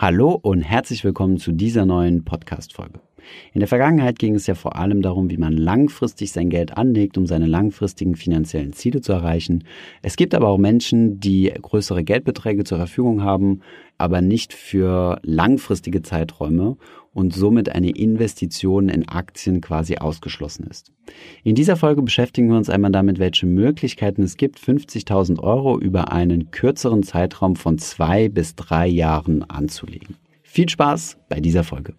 Hallo und herzlich willkommen zu dieser neuen Podcast-Folge. In der Vergangenheit ging es ja vor allem darum, wie man langfristig sein Geld anlegt, um seine langfristigen finanziellen Ziele zu erreichen. Es gibt aber auch Menschen, die größere Geldbeträge zur Verfügung haben, aber nicht für langfristige Zeiträume und somit eine Investition in Aktien quasi ausgeschlossen ist. In dieser Folge beschäftigen wir uns einmal damit, welche Möglichkeiten es gibt, 50.000 Euro über einen kürzeren Zeitraum von zwei bis drei Jahren anzulegen. Viel Spaß bei dieser Folge.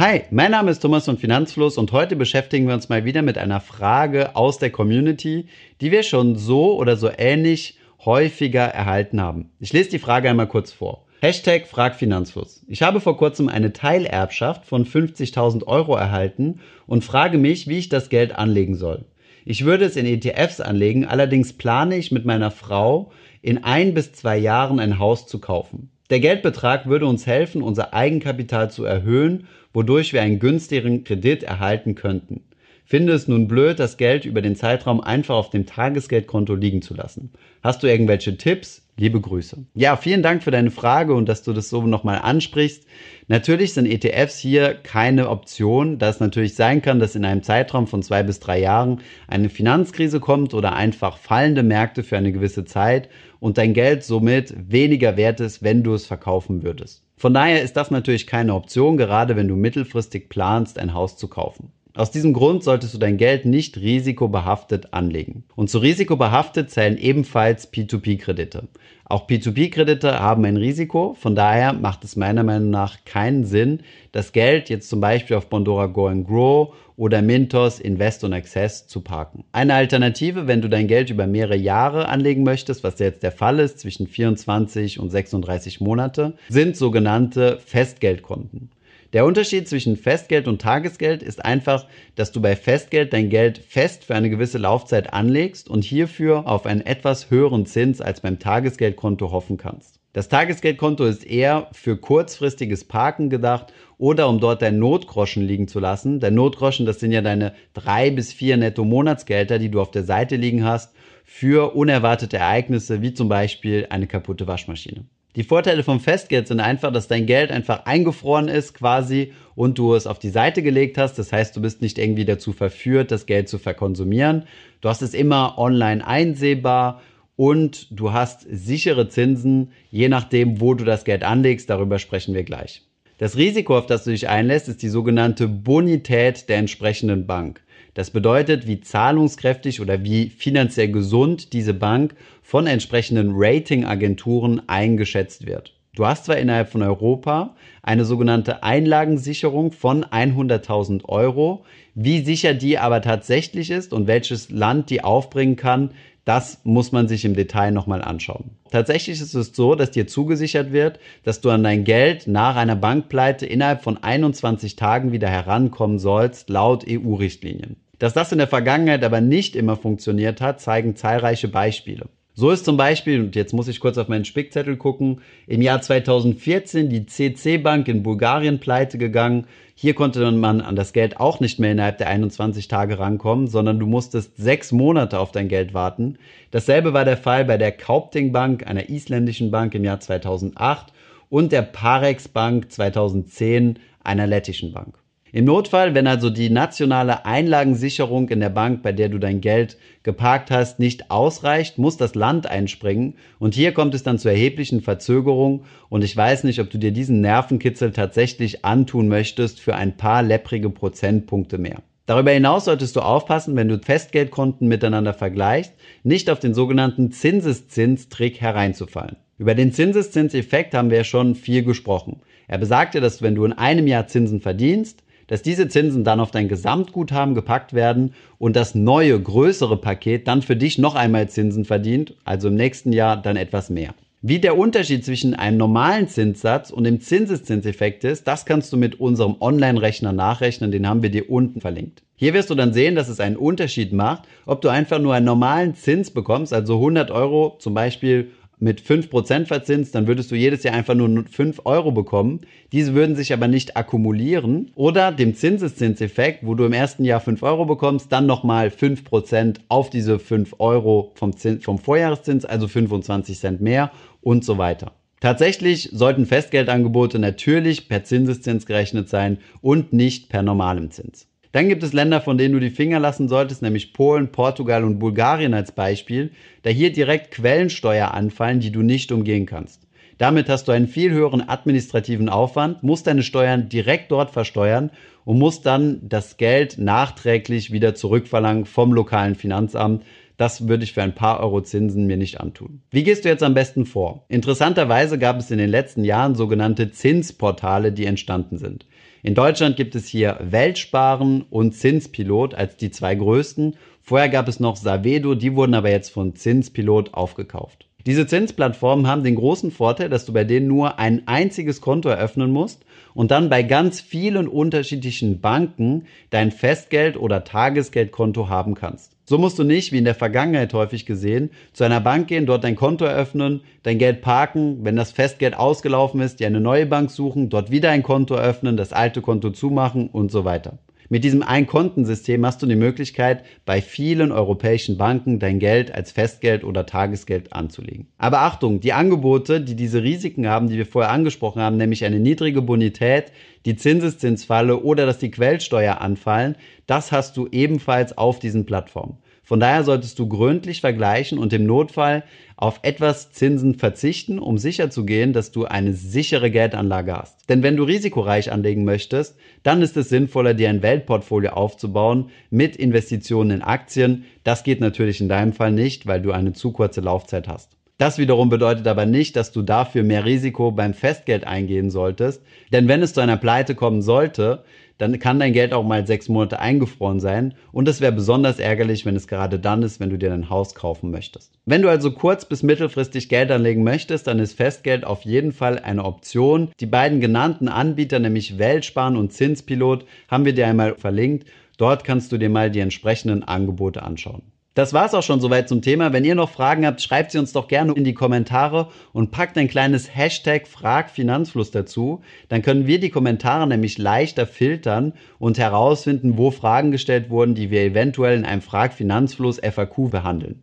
Hi, mein Name ist Thomas von Finanzfluss und heute beschäftigen wir uns mal wieder mit einer Frage aus der Community, die wir schon so oder so ähnlich häufiger erhalten haben. Ich lese die Frage einmal kurz vor. Hashtag Fragfinanzfluss. Ich habe vor kurzem eine Teilerbschaft von 50.000 Euro erhalten und frage mich, wie ich das Geld anlegen soll. Ich würde es in ETFs anlegen, allerdings plane ich mit meiner Frau in ein bis zwei Jahren ein Haus zu kaufen. Der Geldbetrag würde uns helfen, unser Eigenkapital zu erhöhen, wodurch wir einen günstigeren Kredit erhalten könnten. Finde es nun blöd, das Geld über den Zeitraum einfach auf dem Tagesgeldkonto liegen zu lassen. Hast du irgendwelche Tipps? Liebe Grüße. Ja, vielen Dank für deine Frage und dass du das so nochmal ansprichst. Natürlich sind ETFs hier keine Option, da es natürlich sein kann, dass in einem Zeitraum von zwei bis drei Jahren eine Finanzkrise kommt oder einfach fallende Märkte für eine gewisse Zeit und dein Geld somit weniger wert ist, wenn du es verkaufen würdest. Von daher ist das natürlich keine Option, gerade wenn du mittelfristig planst, ein Haus zu kaufen. Aus diesem Grund solltest du dein Geld nicht risikobehaftet anlegen. Und zu risikobehaftet zählen ebenfalls P2P-Kredite. Auch P2P-Kredite haben ein Risiko, von daher macht es meiner Meinung nach keinen Sinn, das Geld jetzt zum Beispiel auf Bondora Go and Grow oder Mintos Invest und Access zu parken. Eine Alternative, wenn du dein Geld über mehrere Jahre anlegen möchtest, was jetzt der Fall ist, zwischen 24 und 36 Monate, sind sogenannte Festgeldkonten. Der Unterschied zwischen Festgeld und Tagesgeld ist einfach, dass du bei Festgeld dein Geld fest für eine gewisse Laufzeit anlegst und hierfür auf einen etwas höheren Zins als beim Tagesgeldkonto hoffen kannst. Das Tagesgeldkonto ist eher für kurzfristiges Parken gedacht oder um dort dein Notgroschen liegen zu lassen. Dein Notgroschen, das sind ja deine drei bis vier netto Monatsgelder, die du auf der Seite liegen hast für unerwartete Ereignisse wie zum Beispiel eine kaputte Waschmaschine. Die Vorteile vom Festgeld sind einfach, dass dein Geld einfach eingefroren ist quasi und du es auf die Seite gelegt hast. Das heißt, du bist nicht irgendwie dazu verführt, das Geld zu verkonsumieren. Du hast es immer online einsehbar und du hast sichere Zinsen, je nachdem, wo du das Geld anlegst. Darüber sprechen wir gleich. Das Risiko, auf das du dich einlässt, ist die sogenannte Bonität der entsprechenden Bank. Das bedeutet, wie zahlungskräftig oder wie finanziell gesund diese Bank von entsprechenden Ratingagenturen eingeschätzt wird. Du hast zwar innerhalb von Europa eine sogenannte Einlagensicherung von 100.000 Euro. Wie sicher die aber tatsächlich ist und welches Land die aufbringen kann, das muss man sich im Detail nochmal anschauen. Tatsächlich ist es so, dass dir zugesichert wird, dass du an dein Geld nach einer Bankpleite innerhalb von 21 Tagen wieder herankommen sollst, laut EU-Richtlinien. Dass das in der Vergangenheit aber nicht immer funktioniert hat, zeigen zahlreiche Beispiele. So ist zum Beispiel, und jetzt muss ich kurz auf meinen Spickzettel gucken, im Jahr 2014 die CC Bank in Bulgarien pleite gegangen. Hier konnte man an das Geld auch nicht mehr innerhalb der 21 Tage rankommen, sondern du musstest sechs Monate auf dein Geld warten. Dasselbe war der Fall bei der Kaupting Bank, einer isländischen Bank im Jahr 2008 und der Parex Bank 2010, einer lettischen Bank. Im Notfall, wenn also die nationale Einlagensicherung in der Bank, bei der du dein Geld geparkt hast, nicht ausreicht, muss das Land einspringen und hier kommt es dann zu erheblichen Verzögerungen und ich weiß nicht, ob du dir diesen Nervenkitzel tatsächlich antun möchtest für ein paar lepprige Prozentpunkte mehr. Darüber hinaus solltest du aufpassen, wenn du Festgeldkonten miteinander vergleichst, nicht auf den sogenannten Zinseszinstrick hereinzufallen. Über den Zinseszinseffekt haben wir ja schon viel gesprochen. Er besagte, dass wenn du in einem Jahr Zinsen verdienst, dass diese Zinsen dann auf dein Gesamtguthaben gepackt werden und das neue, größere Paket dann für dich noch einmal Zinsen verdient, also im nächsten Jahr dann etwas mehr. Wie der Unterschied zwischen einem normalen Zinssatz und dem Zinseszinseffekt ist, das kannst du mit unserem Online-Rechner nachrechnen, den haben wir dir unten verlinkt. Hier wirst du dann sehen, dass es einen Unterschied macht, ob du einfach nur einen normalen Zins bekommst, also 100 Euro zum Beispiel mit 5% verzinst, dann würdest du jedes Jahr einfach nur 5 Euro bekommen. Diese würden sich aber nicht akkumulieren. Oder dem Zinseszinseffekt, wo du im ersten Jahr 5 Euro bekommst, dann nochmal 5% auf diese 5 Euro vom, Zins, vom Vorjahreszins, also 25 Cent mehr und so weiter. Tatsächlich sollten Festgeldangebote natürlich per Zinseszins gerechnet sein und nicht per normalem Zins. Dann gibt es Länder, von denen du die Finger lassen solltest, nämlich Polen, Portugal und Bulgarien als Beispiel, da hier direkt Quellensteuer anfallen, die du nicht umgehen kannst. Damit hast du einen viel höheren administrativen Aufwand, musst deine Steuern direkt dort versteuern und musst dann das Geld nachträglich wieder zurückverlangen vom lokalen Finanzamt. Das würde ich für ein paar Euro Zinsen mir nicht antun. Wie gehst du jetzt am besten vor? Interessanterweise gab es in den letzten Jahren sogenannte Zinsportale, die entstanden sind. In Deutschland gibt es hier Weltsparen und Zinspilot als die zwei größten. Vorher gab es noch Savedo, die wurden aber jetzt von Zinspilot aufgekauft. Diese Zinsplattformen haben den großen Vorteil, dass du bei denen nur ein einziges Konto eröffnen musst und dann bei ganz vielen unterschiedlichen Banken dein Festgeld- oder Tagesgeldkonto haben kannst. So musst du nicht, wie in der Vergangenheit häufig gesehen, zu einer Bank gehen, dort dein Konto eröffnen, dein Geld parken, wenn das Festgeld ausgelaufen ist, dir eine neue Bank suchen, dort wieder ein Konto eröffnen, das alte Konto zumachen und so weiter. Mit diesem Ein-Kontensystem hast du die Möglichkeit, bei vielen europäischen Banken dein Geld als Festgeld oder Tagesgeld anzulegen. Aber Achtung, die Angebote, die diese Risiken haben, die wir vorher angesprochen haben, nämlich eine niedrige Bonität, die Zinseszinsfalle oder dass die Quellsteuer anfallen, das hast du ebenfalls auf diesen Plattformen. Von daher solltest du gründlich vergleichen und im Notfall auf etwas Zinsen verzichten, um sicherzugehen, dass du eine sichere Geldanlage hast. Denn wenn du risikoreich anlegen möchtest, dann ist es sinnvoller, dir ein Weltportfolio aufzubauen mit Investitionen in Aktien. Das geht natürlich in deinem Fall nicht, weil du eine zu kurze Laufzeit hast. Das wiederum bedeutet aber nicht, dass du dafür mehr Risiko beim Festgeld eingehen solltest. Denn wenn es zu einer Pleite kommen sollte, dann kann dein Geld auch mal sechs Monate eingefroren sein. Und es wäre besonders ärgerlich, wenn es gerade dann ist, wenn du dir ein Haus kaufen möchtest. Wenn du also kurz- bis mittelfristig Geld anlegen möchtest, dann ist Festgeld auf jeden Fall eine Option. Die beiden genannten Anbieter, nämlich Weltsparen und Zinspilot, haben wir dir einmal verlinkt. Dort kannst du dir mal die entsprechenden Angebote anschauen. Das war's auch schon soweit zum Thema. Wenn ihr noch Fragen habt, schreibt sie uns doch gerne in die Kommentare und packt ein kleines Hashtag Fragfinanzfluss dazu. Dann können wir die Kommentare nämlich leichter filtern und herausfinden, wo Fragen gestellt wurden, die wir eventuell in einem Fragfinanzfluss FAQ behandeln.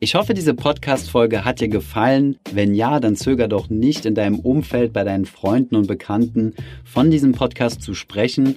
Ich hoffe, diese Podcast-Folge hat dir gefallen. Wenn ja, dann zöger doch nicht in deinem Umfeld bei deinen Freunden und Bekannten von diesem Podcast zu sprechen